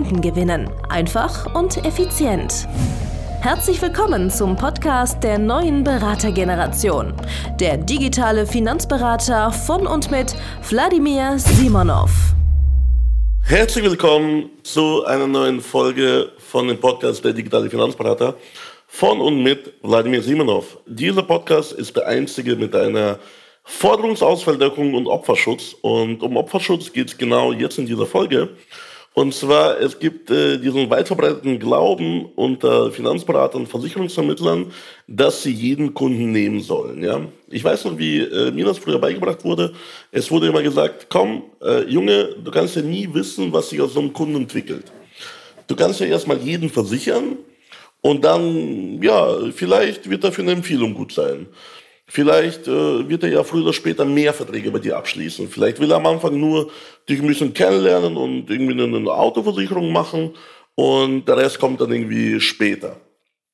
Kunden gewinnen. Einfach und effizient. Herzlich willkommen zum Podcast der neuen Beratergeneration. Der digitale Finanzberater von und mit Wladimir Simonov. Herzlich willkommen zu einer neuen Folge von dem Podcast der digitale Finanzberater von und mit Wladimir Simonov. Dieser Podcast ist der einzige mit einer Forderungsausfalldeckung und Opferschutz. Und um Opferschutz geht es genau jetzt in dieser Folge. Und zwar, es gibt äh, diesen weit verbreiteten Glauben unter Finanzberatern, Versicherungsvermittlern, dass sie jeden Kunden nehmen sollen. Ja? Ich weiß noch, wie äh, mir das früher beigebracht wurde. Es wurde immer gesagt, komm, äh, Junge, du kannst ja nie wissen, was sich aus so einem Kunden entwickelt. Du kannst ja erstmal jeden versichern und dann, ja, vielleicht wird dafür eine Empfehlung gut sein. Vielleicht äh, wird er ja früher oder später mehr Verträge bei dir abschließen. Vielleicht will er am Anfang nur dich ein bisschen kennenlernen und irgendwie eine Autoversicherung machen und der Rest kommt dann irgendwie später.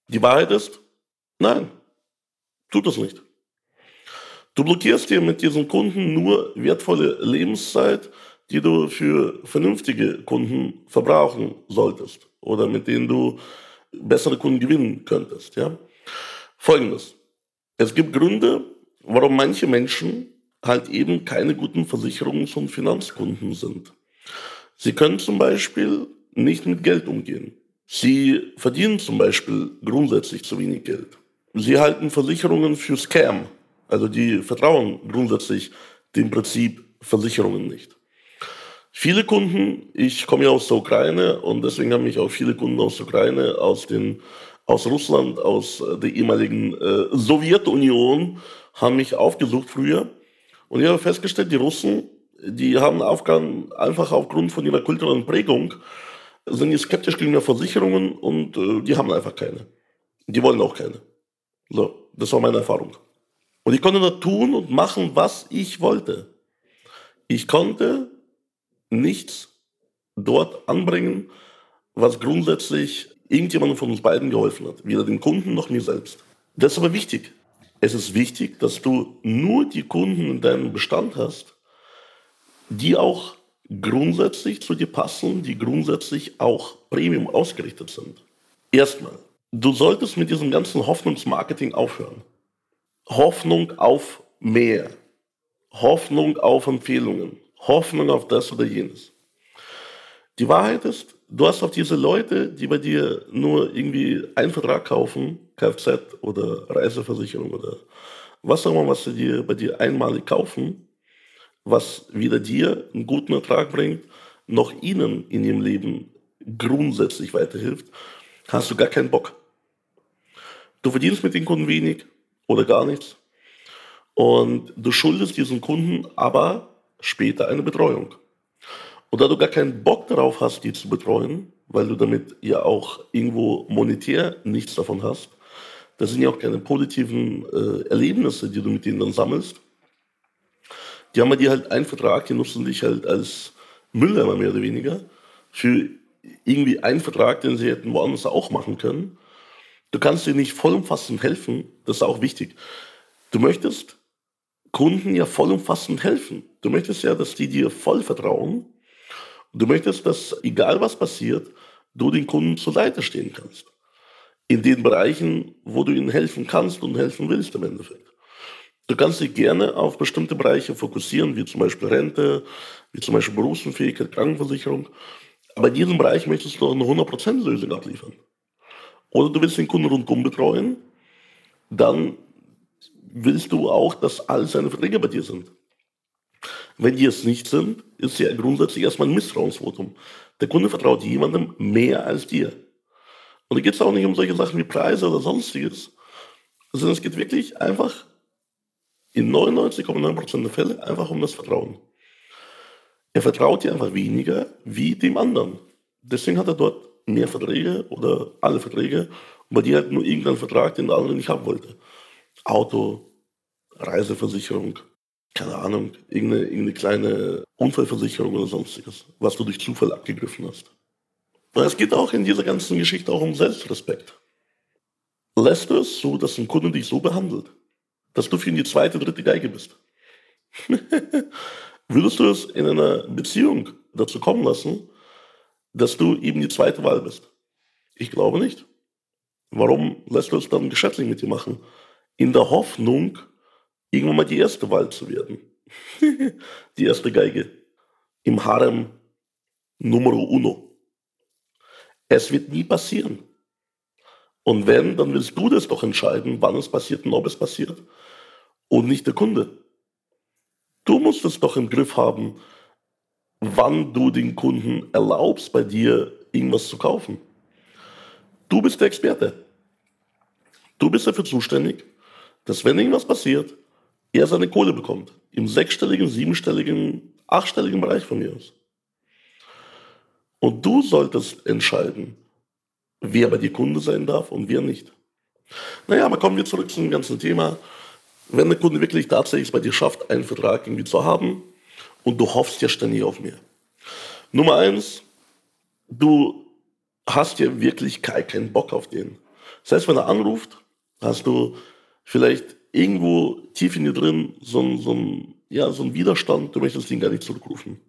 Die Wahrheit ist, nein, tut das nicht. Du blockierst dir mit diesen Kunden nur wertvolle Lebenszeit, die du für vernünftige Kunden verbrauchen solltest oder mit denen du bessere Kunden gewinnen könntest. Ja? Folgendes. Es gibt Gründe, warum manche Menschen halt eben keine guten Versicherungs- und Finanzkunden sind. Sie können zum Beispiel nicht mit Geld umgehen. Sie verdienen zum Beispiel grundsätzlich zu wenig Geld. Sie halten Versicherungen für Scam. Also die vertrauen grundsätzlich dem Prinzip Versicherungen nicht. Viele Kunden, ich komme ja aus der Ukraine und deswegen haben mich auch viele Kunden aus der Ukraine, aus den aus Russland, aus äh, der ehemaligen äh, Sowjetunion, haben mich aufgesucht früher. Und ich habe festgestellt, die Russen, die haben Aufgaben einfach aufgrund von ihrer kulturellen Prägung, sind die skeptisch gegenüber Versicherungen und äh, die haben einfach keine. Die wollen auch keine. So, das war meine Erfahrung. Und ich konnte da tun und machen, was ich wollte. Ich konnte nichts dort anbringen, was grundsätzlich irgendjemandem von uns beiden geholfen hat. Weder dem Kunden noch mir selbst. Das ist aber wichtig. Es ist wichtig, dass du nur die Kunden in deinem Bestand hast, die auch grundsätzlich zu dir passen, die grundsätzlich auch Premium ausgerichtet sind. Erstmal, du solltest mit diesem ganzen Hoffnungsmarketing aufhören. Hoffnung auf mehr. Hoffnung auf Empfehlungen. Hoffnung auf das oder jenes. Die Wahrheit ist, du hast auch diese Leute, die bei dir nur irgendwie einen Vertrag kaufen, Kfz oder Reiseversicherung oder was auch immer, was sie dir bei dir einmalig kaufen, was weder dir einen guten Ertrag bringt, noch ihnen in ihrem Leben grundsätzlich weiterhilft, hast du gar keinen Bock. Du verdienst mit den Kunden wenig oder gar nichts. Und du schuldest diesen Kunden aber später eine Betreuung. Und da du gar keinen Bock darauf hast, die zu betreuen, weil du damit ja auch irgendwo monetär nichts davon hast, das sind ja auch keine positiven äh, Erlebnisse, die du mit denen dann sammelst. Die haben dir halt einen Vertrag, die nutzen dich halt als Mülleimer mehr oder weniger für irgendwie einen Vertrag, den sie hätten woanders auch machen können. Du kannst dir nicht vollumfassend helfen, das ist auch wichtig. Du möchtest Kunden ja vollumfassend helfen. Du möchtest ja, dass die dir voll vertrauen Du möchtest, dass egal was passiert, du den Kunden zur Seite stehen kannst. In den Bereichen, wo du ihnen helfen kannst und helfen willst im Endeffekt. Du kannst dich gerne auf bestimmte Bereiche fokussieren, wie zum Beispiel Rente, wie zum Beispiel Berufsunfähigkeit, Krankenversicherung. Aber in diesem Bereich möchtest du eine 100% Lösung abliefern. Oder du willst den Kunden rundum betreuen, dann willst du auch, dass all seine Verträge bei dir sind. Wenn die es nicht sind, ist ja grundsätzlich erstmal ein Misstrauensvotum. Der Kunde vertraut jemandem mehr als dir. Und da geht es auch nicht um solche Sachen wie Preise oder sonstiges, sondern es geht wirklich einfach in 99,9% der Fälle einfach um das Vertrauen. Er vertraut dir einfach weniger wie dem anderen. Deswegen hat er dort mehr Verträge oder alle Verträge, weil die halt nur irgendeinen Vertrag, den der andere nicht haben wollte. Auto, Reiseversicherung, keine Ahnung, irgendeine, irgendeine kleine Unfallversicherung oder sonstiges, was du durch Zufall abgegriffen hast. Und es geht auch in dieser ganzen Geschichte auch um Selbstrespekt. Lässt du es so, dass ein Kunde dich so behandelt, dass du für ihn die zweite, dritte Geige bist? Würdest du es in einer Beziehung dazu kommen lassen, dass du eben die zweite Wahl bist? Ich glaube nicht. Warum lässt du es dann geschäftlich mit dir machen? In der Hoffnung, irgendwann mal die erste Wahl zu werden. die erste Geige. Im Harem Numero uno. Es wird nie passieren. Und wenn, dann willst du das doch entscheiden, wann es passiert und ob es passiert. Und nicht der Kunde. Du musst es doch im Griff haben, wann du den Kunden erlaubst, bei dir irgendwas zu kaufen. Du bist der Experte. Du bist dafür zuständig, dass wenn irgendwas passiert, er seine Kohle bekommt. Im sechsstelligen, siebenstelligen, achtstelligen Bereich von mir aus. Und du solltest entscheiden, wer bei dir Kunde sein darf und wer nicht. Naja, aber kommen wir zurück zum ganzen Thema. Wenn der Kunde wirklich tatsächlich bei dir schafft, einen Vertrag irgendwie zu haben und du hoffst ja ständig auf mehr. Nummer eins, du hast ja wirklich keinen Bock auf den. Das heißt, wenn er anruft, hast du vielleicht irgendwo tief in dir drin so ein, so ein, ja, so ein Widerstand, du möchtest ihn gar nicht zurückrufen.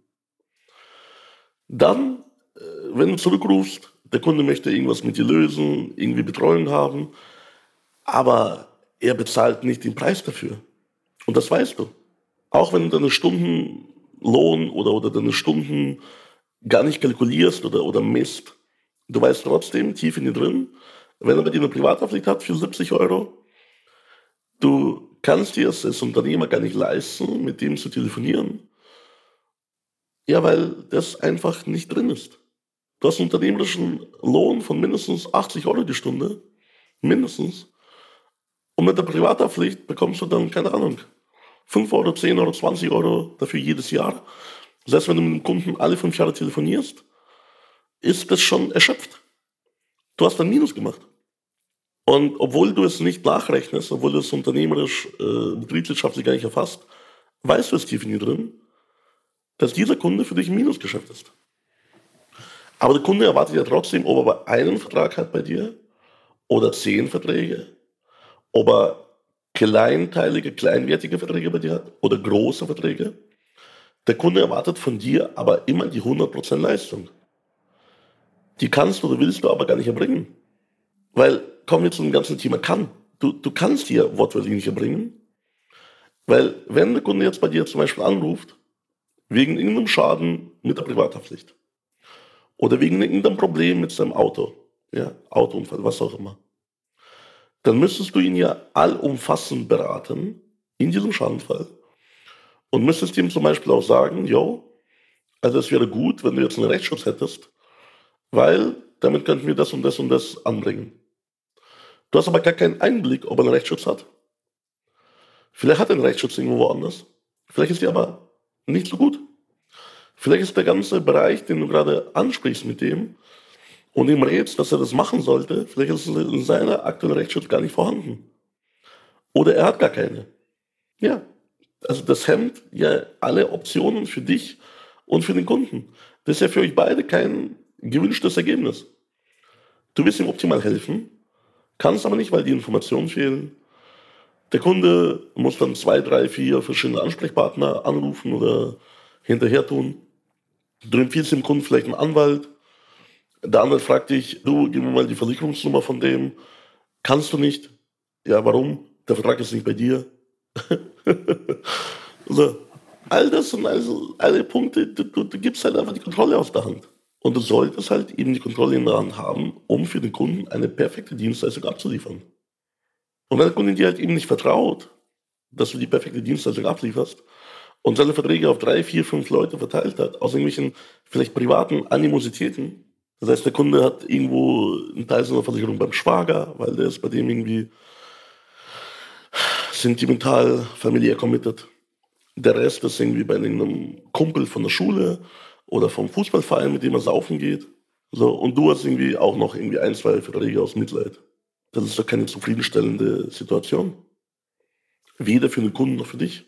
Dann, äh, wenn du zurückrufst, der Kunde möchte irgendwas mit dir lösen, irgendwie Betreuung haben, aber er bezahlt nicht den Preis dafür. Und das weißt du. Auch wenn du deine Stundenlohn oder, oder deine Stunden gar nicht kalkulierst oder, oder misst, du weißt trotzdem tief in dir drin, wenn er bei dir eine Privataufsicht hat für 70 Euro, du kannst dir es als Unternehmer gar nicht leisten, mit dem zu telefonieren. Ja, weil das einfach nicht drin ist. Du hast einen unternehmerischen Lohn von mindestens 80 Euro die Stunde. Mindestens. Und mit der Privathaftpflicht bekommst du dann, keine Ahnung, 5 Euro, 10 Euro, 20 Euro dafür jedes Jahr. Das heißt, wenn du mit dem Kunden alle fünf Jahre telefonierst, ist das schon erschöpft. Du hast ein Minus gemacht. Und obwohl du es nicht nachrechnest, obwohl du es unternehmerisch, äh, betriebswirtschaftlich gar nicht erfasst, weißt du es tief in dir drin, dass dieser Kunde für dich ein Minusgeschäft ist. Aber der Kunde erwartet ja trotzdem, ob er einen Vertrag hat bei dir oder zehn Verträge, ob er kleinteilige, kleinwertige Verträge bei dir hat oder große Verträge. Der Kunde erwartet von dir aber immer die 100% Leistung. Die kannst du oder willst du aber gar nicht erbringen. Weil, kommen wir zum ganzen Thema kann. Du, du kannst hier wortwörtlich nicht erbringen. Weil, wenn der Kunde jetzt bei dir zum Beispiel anruft, wegen irgendeinem Schaden mit der Privathaftpflicht oder wegen irgendeinem Problem mit seinem Auto, ja, Autounfall, was auch immer, dann müsstest du ihn ja allumfassend beraten in diesem Schadenfall und müsstest ihm zum Beispiel auch sagen, jo, also es wäre gut, wenn du jetzt einen Rechtsschutz hättest, weil damit könnten wir das und das und das anbringen. Du hast aber gar keinen Einblick, ob er einen Rechtsschutz hat. Vielleicht hat er einen Rechtsschutz irgendwo woanders. Vielleicht ist er aber nicht so gut. Vielleicht ist der ganze Bereich, den du gerade ansprichst mit dem und ihm rätst, dass er das machen sollte, vielleicht ist in seiner aktuellen Rechtsschutz gar nicht vorhanden. Oder er hat gar keine. Ja, also das hemmt ja alle Optionen für dich und für den Kunden. Das ist ja für euch beide kein gewünschtes Ergebnis. Du willst ihm optimal helfen, kannst aber nicht, weil die Informationen fehlen. Der Kunde muss dann zwei, drei, vier verschiedene Ansprechpartner anrufen oder hinterher tun. Du empfiehlst dem Kunden vielleicht einen Anwalt. Der Anwalt fragt dich, du, gib mir mal die Versicherungsnummer von dem. Kannst du nicht? Ja, warum? Der Vertrag ist nicht bei dir. also, all das sind also alle Punkte, du, du, du gibst halt einfach die Kontrolle aus der Hand. Und du solltest halt eben die Kontrolle in der Hand haben, um für den Kunden eine perfekte Dienstleistung abzuliefern. Und wenn der Kunde dir halt eben nicht vertraut, dass du die perfekte Dienstleistung ablieferst und seine Verträge auf drei, vier, fünf Leute verteilt hat, aus irgendwelchen vielleicht privaten Animositäten, das heißt, der Kunde hat irgendwo einen Teil seiner Versicherung beim Schwager, weil der ist bei dem irgendwie sentimental, familiär committed. Der Rest ist irgendwie bei einem Kumpel von der Schule oder vom Fußballverein, mit dem er saufen geht. So, und du hast irgendwie auch noch irgendwie ein, zwei Verträge aus Mitleid. Das ist doch keine zufriedenstellende Situation. Weder für den Kunden noch für dich.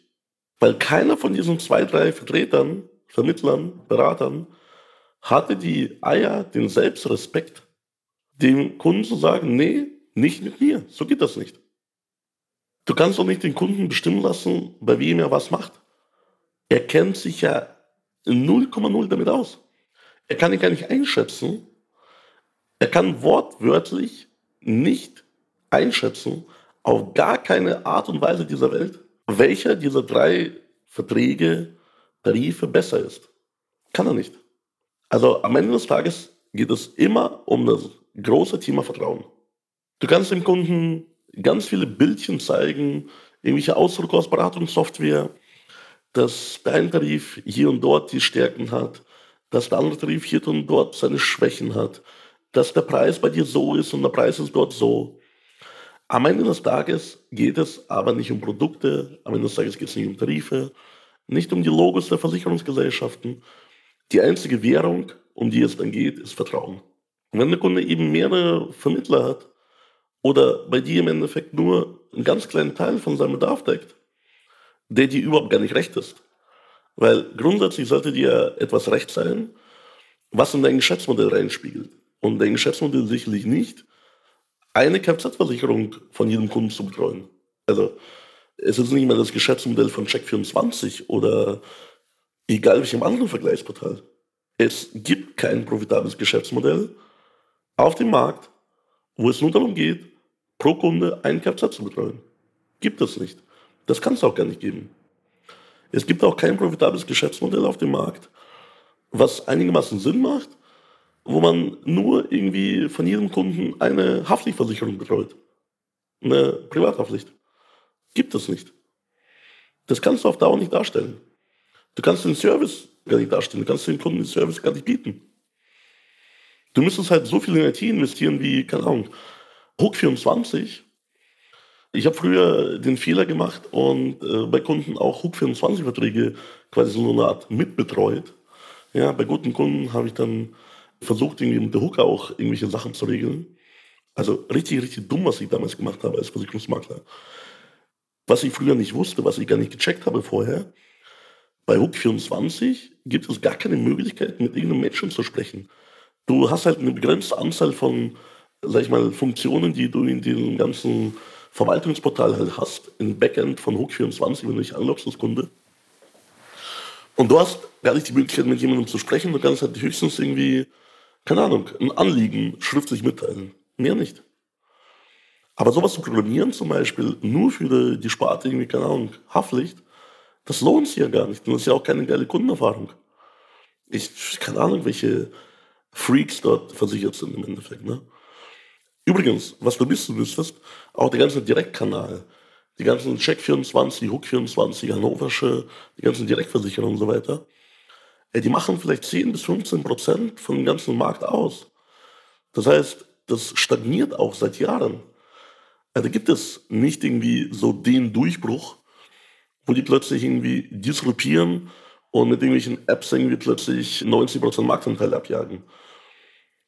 Weil keiner von diesen zwei, drei Vertretern, Vermittlern, Beratern hatte die Eier, den Selbstrespekt, dem Kunden zu sagen, nee, nicht mit mir, so geht das nicht. Du kannst doch nicht den Kunden bestimmen lassen, bei wem er was macht. Er kennt sich ja 0,0 damit aus. Er kann ihn gar nicht einschätzen. Er kann wortwörtlich nicht einschätzen, auf gar keine Art und Weise dieser Welt, welcher dieser drei Verträge, Tarife besser ist. Kann er nicht. Also am Ende des Tages geht es immer um das große Thema Vertrauen. Du kannst dem Kunden ganz viele Bildchen zeigen, irgendwelche Ausdrücke aus Beratungssoftware, dass dein Tarif hier und dort die Stärken hat, dass der andere Tarif hier und dort seine Schwächen hat, dass der Preis bei dir so ist und der Preis ist dort so. Am Ende des Tages geht es aber nicht um Produkte, am Ende des Tages geht es nicht um Tarife, nicht um die Logos der Versicherungsgesellschaften. Die einzige Währung, um die es dann geht, ist Vertrauen. Und wenn der Kunde eben mehrere Vermittler hat oder bei dir im Endeffekt nur einen ganz kleinen Teil von seinem Bedarf deckt, der dir überhaupt gar nicht recht ist, weil grundsätzlich sollte dir etwas recht sein, was in dein Geschäftsmodell reinspiegelt. Und dein Geschäftsmodell sicherlich nicht, eine Kfz-Versicherung von jedem Kunden zu betreuen. Also es ist nicht mehr das Geschäftsmodell von Check24 oder egal welchem anderen Vergleichsportal. Es gibt kein profitables Geschäftsmodell auf dem Markt, wo es nur darum geht, pro Kunde einen Kfz zu betreuen. Gibt es nicht. Das kann es auch gar nicht geben. Es gibt auch kein profitables Geschäftsmodell auf dem Markt, was einigermaßen Sinn macht, wo man nur irgendwie von jedem Kunden eine Haftpflichtversicherung betreut. Eine Privathaftpflicht. Gibt es nicht. Das kannst du auf Dauer nicht darstellen. Du kannst den Service gar nicht darstellen. Du kannst den Kunden den Service gar nicht bieten. Du müsstest halt so viel in IT investieren wie, keine Ahnung, Hook 24 ich habe früher den Fehler gemacht und äh, bei Kunden auch Hook24-Verträge quasi so eine Art mitbetreut. Ja, bei guten Kunden habe ich dann versucht, irgendwie mit der Hook auch irgendwelche Sachen zu regeln. Also richtig, richtig dumm, was ich damals gemacht habe als Versicherungsmakler. Was ich früher nicht wusste, was ich gar nicht gecheckt habe vorher, bei Hook24 gibt es gar keine Möglichkeit, mit irgendeinem Menschen zu sprechen. Du hast halt eine begrenzte Anzahl von, sag ich mal, Funktionen, die du in den ganzen Verwaltungsportal halt hast, im Backend von Hook24, wenn du dich anloggst als Kunde. Und du hast gar nicht die Möglichkeit, mit jemandem zu sprechen. Du kannst halt höchstens irgendwie, keine Ahnung, ein Anliegen schriftlich mitteilen. Mehr nicht. Aber sowas zu programmieren zum Beispiel, nur für die, Sparte irgendwie, keine Ahnung, Haftpflicht, das lohnt sich ja gar nicht. Das ist ja auch keine geile Kundenerfahrung. Ich, keine Ahnung, welche Freaks dort versichert sind im Endeffekt. Ne? Übrigens, was du wissen müsstest, auch der ganze Direktkanal, die ganzen Check24, Hook24, Hannoversche, die ganzen Direktversicherungen und so weiter, die machen vielleicht 10 bis 15 Prozent von dem ganzen Markt aus. Das heißt, das stagniert auch seit Jahren. Also da gibt es nicht irgendwie so den Durchbruch, wo die plötzlich irgendwie disruptieren und mit irgendwelchen Apps irgendwie plötzlich 90% Marktanteil abjagen.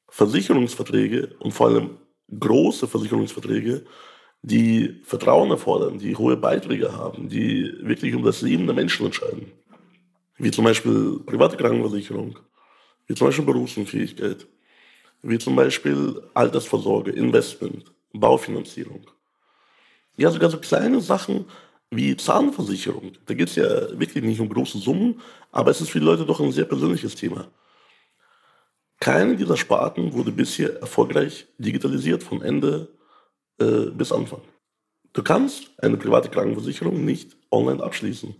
Versicherungsverträge und vor allem große Versicherungsverträge, die Vertrauen erfordern, die hohe Beiträge haben, die wirklich um das Leben der Menschen entscheiden. Wie zum Beispiel private Krankenversicherung, wie zum Beispiel Berufsunfähigkeit, wie zum Beispiel Altersvorsorge, Investment, Baufinanzierung. Ja, sogar so kleine Sachen wie Zahnversicherung. Da geht es ja wirklich nicht um große Summen, aber es ist für die Leute doch ein sehr persönliches Thema. Keine dieser Sparten wurde bisher erfolgreich digitalisiert von Ende äh, bis Anfang. Du kannst eine private Krankenversicherung nicht online abschließen.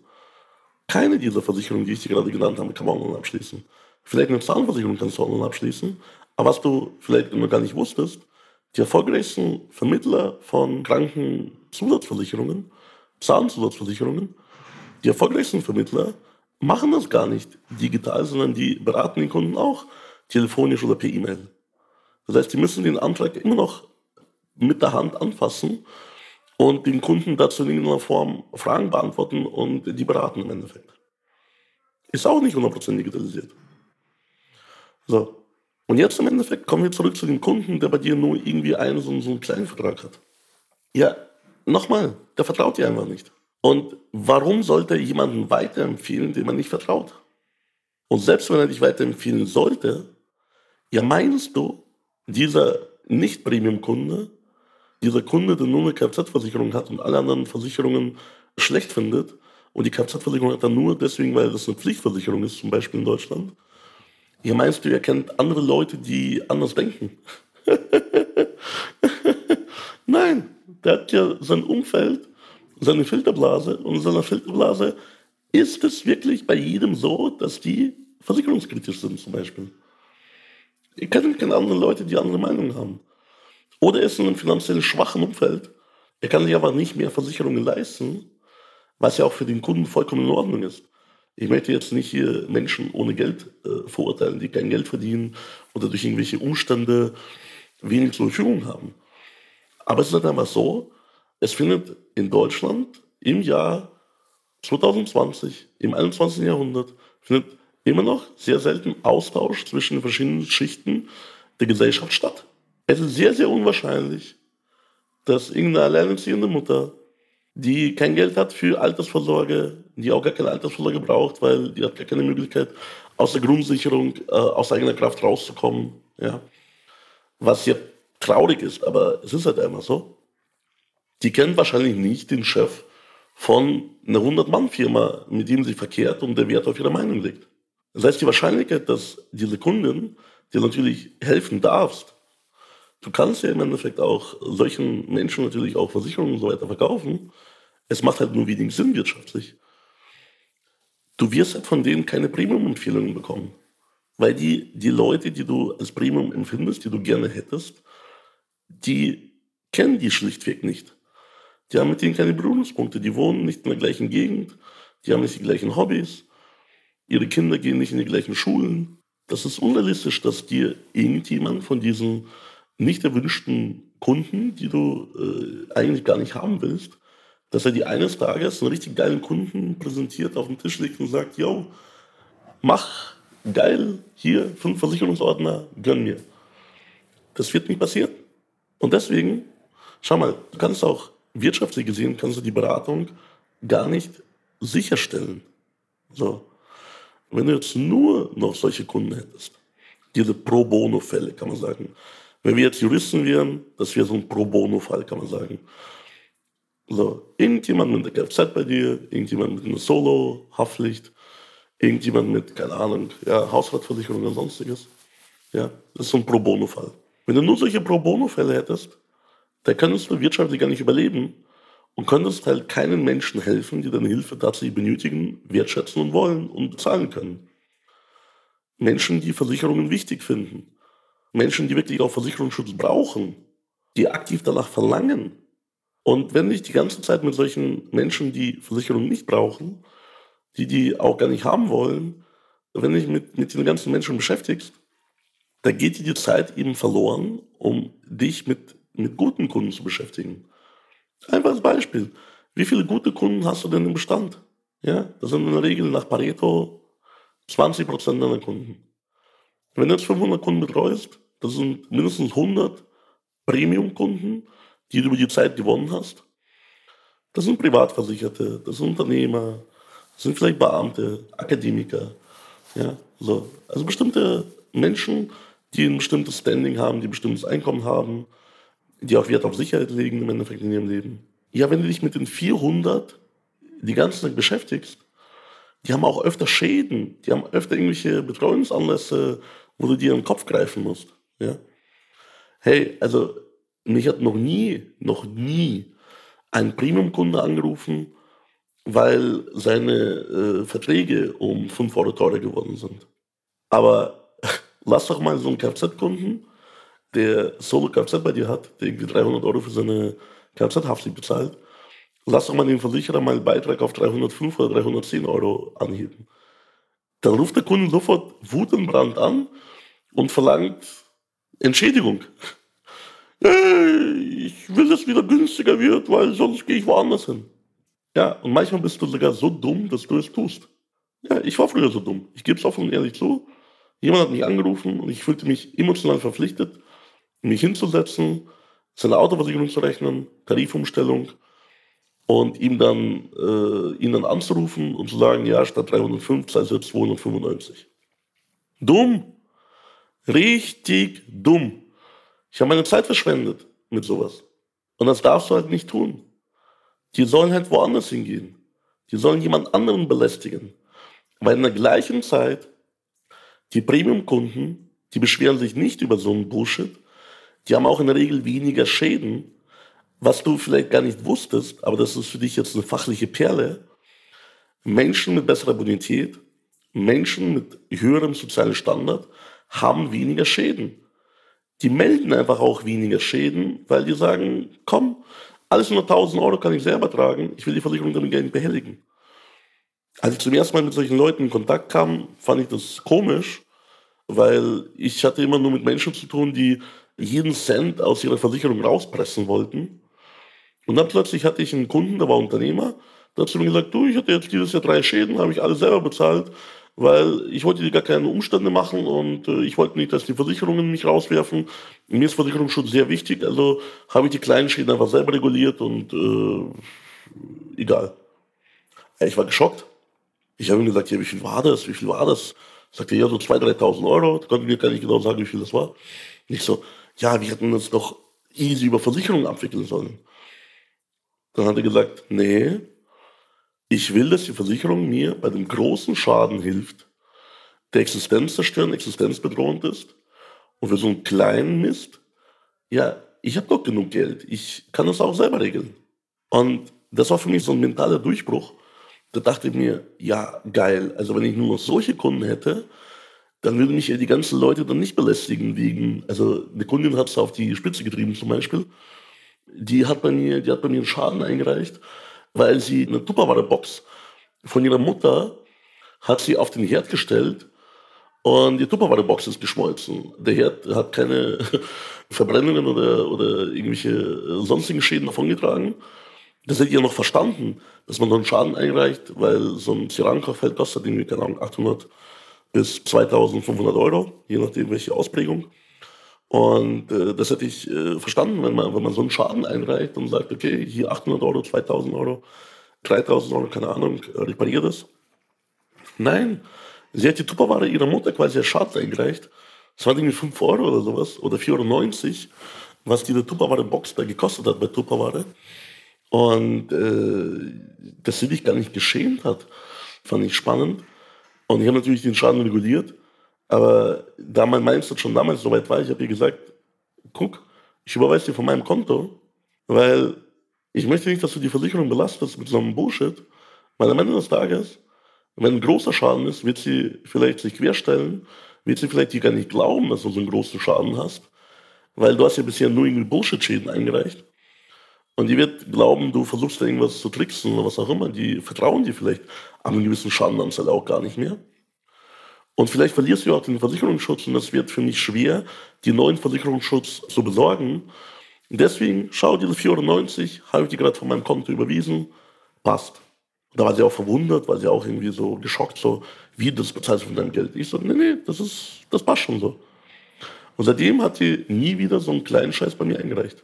Keine dieser Versicherungen, die ich dir gerade genannt habe, kann man online abschließen. Vielleicht eine Zahnversicherung kannst du online abschließen, aber was du vielleicht immer gar nicht wusstest, die erfolgreichsten Vermittler von Krankenzusatzversicherungen, Zahnzusatzversicherungen, die erfolgreichsten Vermittler machen das gar nicht digital, sondern die beraten den Kunden auch telefonisch oder per E-Mail. Das heißt, die müssen den Antrag immer noch mit der Hand anfassen und den Kunden dazu in irgendeiner Form Fragen beantworten und die beraten im Endeffekt. Ist auch nicht 100% digitalisiert. So. Und jetzt im Endeffekt kommen wir zurück zu dem Kunden, der bei dir nur irgendwie einen so, so einen kleinen Vertrag hat. Ja, nochmal, der vertraut dir einfach nicht. Und warum sollte er jemanden weiterempfehlen, dem man nicht vertraut? Und selbst wenn er dich weiterempfehlen sollte, ja meinst du, dieser Nicht-Premium-Kunde, dieser Kunde, der nur eine Kfz-Versicherung hat und alle anderen Versicherungen schlecht findet, und die Kfz-Versicherung hat er nur deswegen, weil das eine Pflichtversicherung ist, zum Beispiel in Deutschland, ja meinst du, er kennt andere Leute, die anders denken? Nein, der hat ja sein Umfeld, seine Filterblase und in seiner Filterblase ist es wirklich bei jedem so, dass die versicherungskritisch sind zum Beispiel. Ihr kennt keine anderen Leute, die andere Meinungen haben. Oder er ist in einem finanziell schwachen Umfeld. Er kann sich aber nicht mehr Versicherungen leisten, was ja auch für den Kunden vollkommen in Ordnung ist. Ich möchte jetzt nicht hier Menschen ohne Geld äh, verurteilen, die kein Geld verdienen oder durch irgendwelche Umstände wenig zur Verfügung haben. Aber es ist halt einfach so, es findet in Deutschland im Jahr 2020, im 21. Jahrhundert, findet immer noch sehr selten Austausch zwischen den verschiedenen Schichten der Gesellschaft statt. Es ist sehr, sehr unwahrscheinlich, dass irgendeine alleinerziehende Mutter, die kein Geld hat für Altersvorsorge, die auch gar keine Altersvorsorge braucht, weil die hat gar keine Möglichkeit, aus der Grundsicherung äh, aus eigener Kraft rauszukommen. Ja. Was ja traurig ist, aber es ist halt einfach so. Die kennt wahrscheinlich nicht den Chef von einer 100-Mann-Firma, mit dem sie verkehrt und der Wert auf ihre Meinung legt. Das heißt, die Wahrscheinlichkeit, dass diese Kundin dir natürlich helfen darfst, du kannst ja im Endeffekt auch solchen Menschen natürlich auch Versicherungen und so weiter verkaufen. Es macht halt nur wenig Sinn wirtschaftlich. Du wirst halt von denen keine Premium-Empfehlungen bekommen. Weil die, die Leute, die du als Premium empfindest, die du gerne hättest, die kennen die schlichtweg nicht. Die haben mit denen keine Berührungspunkte, die wohnen nicht in der gleichen Gegend, die haben nicht die gleichen Hobbys, ihre Kinder gehen nicht in die gleichen Schulen. Das ist unrealistisch, dass dir irgendjemand von diesen nicht erwünschten Kunden, die du äh, eigentlich gar nicht haben willst, dass er dir eines Tages einen richtig geilen Kunden präsentiert, auf den Tisch legt und sagt, yo, mach geil, hier fünf Versicherungsordner, gönn mir. Das wird nicht passieren. Und deswegen, schau mal, du kannst auch wirtschaftlich gesehen, kannst du die Beratung gar nicht sicherstellen. So. Wenn du jetzt nur noch solche Kunden hättest, diese Pro Bono-Fälle, kann man sagen. Wenn wir jetzt Juristen wären, das wäre so ein Pro Bono-Fall, kann man sagen. So, irgendjemand mit der Kfz bei dir, irgendjemand mit einer Solo-Haftpflicht, irgendjemand mit, keine Ahnung, ja, Hausratversicherung oder sonstiges. Ja, das ist so ein Pro Bono-Fall. Wenn du nur solche Pro Bono-Fälle hättest, dann könntest du wirtschaftlich gar nicht überleben und könntest halt keinen Menschen helfen, die deine Hilfe tatsächlich benötigen, wertschätzen und wollen und bezahlen können. Menschen, die Versicherungen wichtig finden. Menschen, die wirklich auch Versicherungsschutz brauchen, die aktiv danach verlangen. Und wenn dich die ganze Zeit mit solchen Menschen, die Versicherungen nicht brauchen, die die auch gar nicht haben wollen, wenn du dich mit, mit den ganzen Menschen beschäftigst, da geht dir die Zeit eben verloren, um dich mit, mit guten Kunden zu beschäftigen. Einfaches Beispiel. Wie viele gute Kunden hast du denn im Bestand? Ja, das sind in der Regel nach Pareto 20 Prozent deiner Kunden. Wenn du jetzt 500 Kunden betreust, das sind mindestens 100 Premium-Kunden, die du über die Zeit gewonnen hast. Das sind Privatversicherte, das sind Unternehmer, das sind vielleicht Beamte, Akademiker. Ja, so. Also bestimmte Menschen, die ein bestimmtes Standing haben, die ein bestimmtes Einkommen haben, die auch Wert auf Sicherheit legen im Endeffekt in ihrem Leben. Ja, wenn du dich mit den 400 die ganze Zeit beschäftigst, die haben auch öfter Schäden, die haben öfter irgendwelche Betreuungsanlässe, wo du dir den Kopf greifen musst. Ja? Hey, also mich hat noch nie, noch nie ein Premium-Kunde angerufen, weil seine äh, Verträge um 5 Euro teurer geworden sind. Aber lass doch mal so einen Kfz-Kunden der Solo Kfz bei dir hat, der irgendwie 300 Euro für seine Kfz-Haftpflicht bezahlt, lass doch mal den Versicherer mal einen Beitrag auf 305 oder 310 Euro anheben. Dann ruft der Kunde sofort Wutenbrand an und verlangt Entschädigung. Hey, ich will, dass es wieder günstiger wird, weil sonst gehe ich woanders hin. Ja, und manchmal bist du sogar so dumm, dass du es tust. Ja, ich war früher so dumm. Ich gebe es offen und ehrlich zu. Jemand hat mich angerufen und ich fühlte mich emotional verpflichtet, mich hinzusetzen, seine Autoversicherung zu rechnen, Tarifumstellung und ihm dann, äh, ihn dann anzurufen und zu sagen, ja, statt 305 sei es jetzt 295. Dumm. Richtig dumm. Ich habe meine Zeit verschwendet mit sowas. Und das darfst du halt nicht tun. Die sollen halt woanders hingehen. Die sollen jemand anderen belästigen. Weil in der gleichen Zeit die Premium-Kunden, die beschweren sich nicht über so einen Bullshit. Die haben auch in der Regel weniger Schäden, was du vielleicht gar nicht wusstest, aber das ist für dich jetzt eine fachliche Perle. Menschen mit besserer Bonität, Menschen mit höherem sozialen Standard haben weniger Schäden. Die melden einfach auch weniger Schäden, weil die sagen, komm, alles unter 1000 Euro kann ich selber tragen, ich will die Versicherung damit gar nicht behelligen. Als ich zum ersten Mal mit solchen Leuten in Kontakt kam, fand ich das komisch, weil ich hatte immer nur mit Menschen zu tun, die jeden Cent aus ihrer Versicherung rauspressen wollten. Und dann plötzlich hatte ich einen Kunden, der war Unternehmer, der hat zu mir gesagt, du, ich hatte jetzt dieses Jahr drei Schäden, habe ich alle selber bezahlt, weil ich wollte dir gar keine Umstände machen und äh, ich wollte nicht, dass die Versicherungen mich rauswerfen. Mir ist Versicherungsschutz sehr wichtig, also habe ich die kleinen Schäden einfach selber reguliert und äh, egal. Ich war geschockt. Ich habe ihm gesagt, ja, wie viel war das? Wie viel war das? Sagte ja, so 2.000, 3.000 Euro. Da konnte mir gar nicht genau sagen, wie viel das war. Nicht so, ja, wir hätten das doch easy über Versicherungen abwickeln sollen. Dann hat er gesagt, nee, ich will, dass die Versicherung mir bei dem großen Schaden hilft, der Existenz zerstören, existenzbedrohend ist. Und für so einen kleinen Mist, ja, ich habe doch genug Geld. Ich kann das auch selber regeln. Und das war für mich so ein mentaler Durchbruch, da dachte ich mir, ja, geil. Also wenn ich nur noch solche Kunden hätte, dann würden mich ja die ganzen Leute dann nicht belästigen wegen, also eine Kundin hat es auf die Spitze getrieben zum Beispiel. Die hat bei mir, die hat bei mir einen Schaden eingereicht, weil sie eine Tupperware-Box von ihrer Mutter hat sie auf den Herd gestellt und die Tupperware-Box ist geschmolzen. Der Herd hat keine Verbrennungen oder, oder irgendwelche sonstigen Schäden davongetragen. Das hätte ich ja noch verstanden, dass man einen Schaden einreicht, weil so ein Cerankochfeld kostet irgendwie, keine Ahnung, 800 bis 2500 Euro, je nachdem welche Ausprägung. Und äh, das hätte ich äh, verstanden, wenn man, wenn man so einen Schaden einreicht und sagt, okay, hier 800 Euro, 2000 Euro, 3000 Euro, keine Ahnung, äh, repariert das. Nein, sie hat die Tupperware ihrer Mutter quasi als Schaden eingereicht. Das waren irgendwie 5 Euro oder sowas, oder 4,90 Euro, was diese Tupperware-Box da gekostet hat bei Tupperware. Und äh, dass sie dich gar nicht geschämt hat, fand ich spannend. Und ich habe natürlich den Schaden reguliert. Aber da mein Mindset schon damals soweit war, ich habe ihr gesagt, guck, ich überweise dir von meinem Konto, weil ich möchte nicht, dass du die Versicherung belastest mit so einem Bullshit. Weil am Ende des Tages, wenn ein großer Schaden ist, wird sie vielleicht sich querstellen, wird sie vielleicht dir gar nicht glauben, dass du so einen großen Schaden hast. Weil du hast ja bisher nur irgendwie Bullshit-Schäden eingereicht. Und die wird glauben, du versuchst da irgendwas zu tricksen oder was auch immer. Die vertrauen dir vielleicht an einer gewissen Schadenanzahl auch gar nicht mehr. Und vielleicht verlierst du auch den Versicherungsschutz und das wird für mich schwer, den neuen Versicherungsschutz zu besorgen. Und deswegen schau diese 490, habe ich dir gerade von meinem Konto überwiesen, passt. Da war sie auch verwundert, weil sie auch irgendwie so geschockt, so, wie das bezahlst du von deinem Geld? Ich so, nee, nee, das ist, das passt schon so. Und seitdem hat sie nie wieder so einen kleinen Scheiß bei mir eingereicht.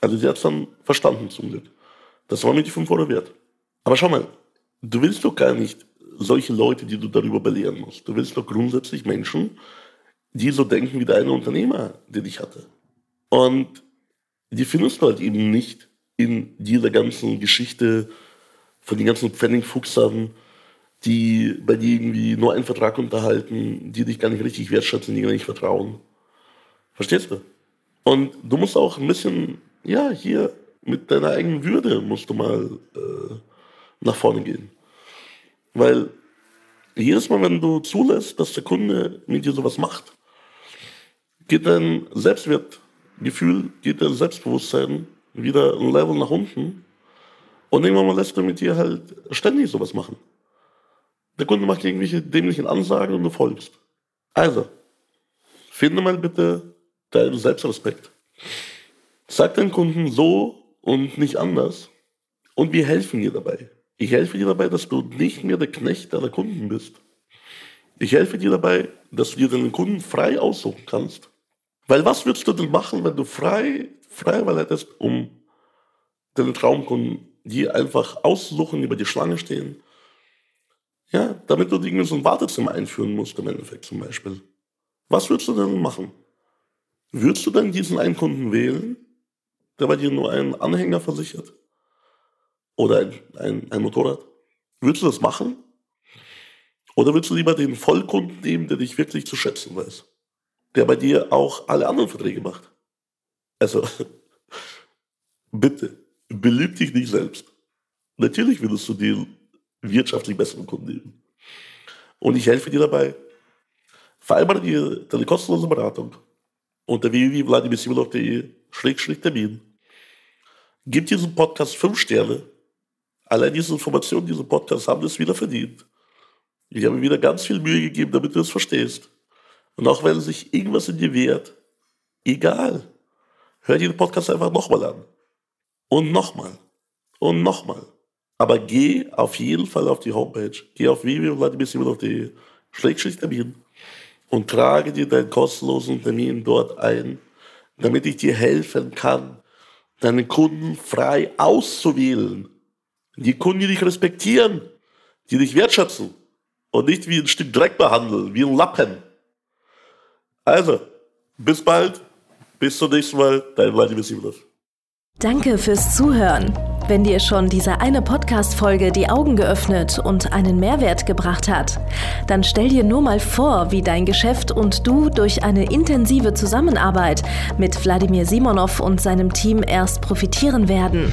Also sie hat es dann verstanden zum Glück. Das war mir die 5 Euro wert. Aber schau mal, du willst doch gar nicht solche Leute, die du darüber belehren musst. Du willst doch grundsätzlich Menschen, die so denken wie der Unternehmer, den ich hatte. Und die findest du halt eben nicht in dieser ganzen Geschichte von den ganzen Pfennigfuchsern, die bei dir irgendwie nur einen Vertrag unterhalten, die dich gar nicht richtig wertschätzen, die gar nicht vertrauen. Verstehst du? Und du musst auch ein bisschen ja, hier mit deiner eigenen Würde musst du mal äh, nach vorne gehen. Weil jedes Mal, wenn du zulässt, dass der Kunde mit dir sowas macht, geht dein Selbstwertgefühl, geht dein Selbstbewusstsein wieder ein Level nach unten. Und irgendwann mal lässt er mit dir halt ständig sowas machen. Der Kunde macht irgendwelche dämlichen Ansagen und du folgst. Also, finde mal bitte deinen Selbstrespekt. Sag deinen Kunden so und nicht anders. Und wir helfen dir dabei. Ich helfe dir dabei, dass du nicht mehr der Knecht deiner Kunden bist. Ich helfe dir dabei, dass du dir deinen Kunden frei aussuchen kannst. Weil was würdest du denn machen, wenn du frei, frei Wahl hättest, um deinen Traumkunden, die einfach aussuchen, über die Schlange stehen, ja, damit du irgendwie so ein Wartezimmer einführen musst im Endeffekt zum Beispiel. Was würdest du denn machen? Würdest du dann diesen einen Kunden wählen, der bei dir nur einen Anhänger versichert? Oder ein, ein, ein Motorrad? Würdest du das machen? Oder willst du lieber den Vollkunden nehmen, der dich wirklich zu schätzen weiß? Der bei dir auch alle anderen Verträge macht? Also, bitte, belüg dich nicht selbst. Natürlich würdest du den wirtschaftlich besseren Kunden nehmen. Und ich helfe dir dabei. Vereinbare dir deine kostenlose Beratung unter www.vladimirsimonov.de-termin. Gib diesem Podcast fünf Sterne. Allein diese Informationen, diese Podcast haben es wieder verdient. Ich habe mir wieder ganz viel Mühe gegeben, damit du es verstehst. Und auch wenn sich irgendwas in dir wehrt, egal, hör dir den Podcast einfach nochmal an. Und nochmal. Und nochmal. Aber geh auf jeden Fall auf die Homepage. Geh auf www.vladimirsimonov.de Termin und trage dir deinen kostenlosen Termin dort ein, damit ich dir helfen kann, deinen Kunden frei auszuwählen. Die Kunden, die dich respektieren, die dich wertschätzen und nicht wie ein Stück Dreck behandeln, wie ein Lappen. Also, bis bald, bis zum nächsten Mal, dein Vladimir Simonov. Danke fürs Zuhören. Wenn dir schon diese eine Podcast-Folge die Augen geöffnet und einen Mehrwert gebracht hat, dann stell dir nur mal vor, wie dein Geschäft und du durch eine intensive Zusammenarbeit mit Wladimir Simonov und seinem Team erst profitieren werden.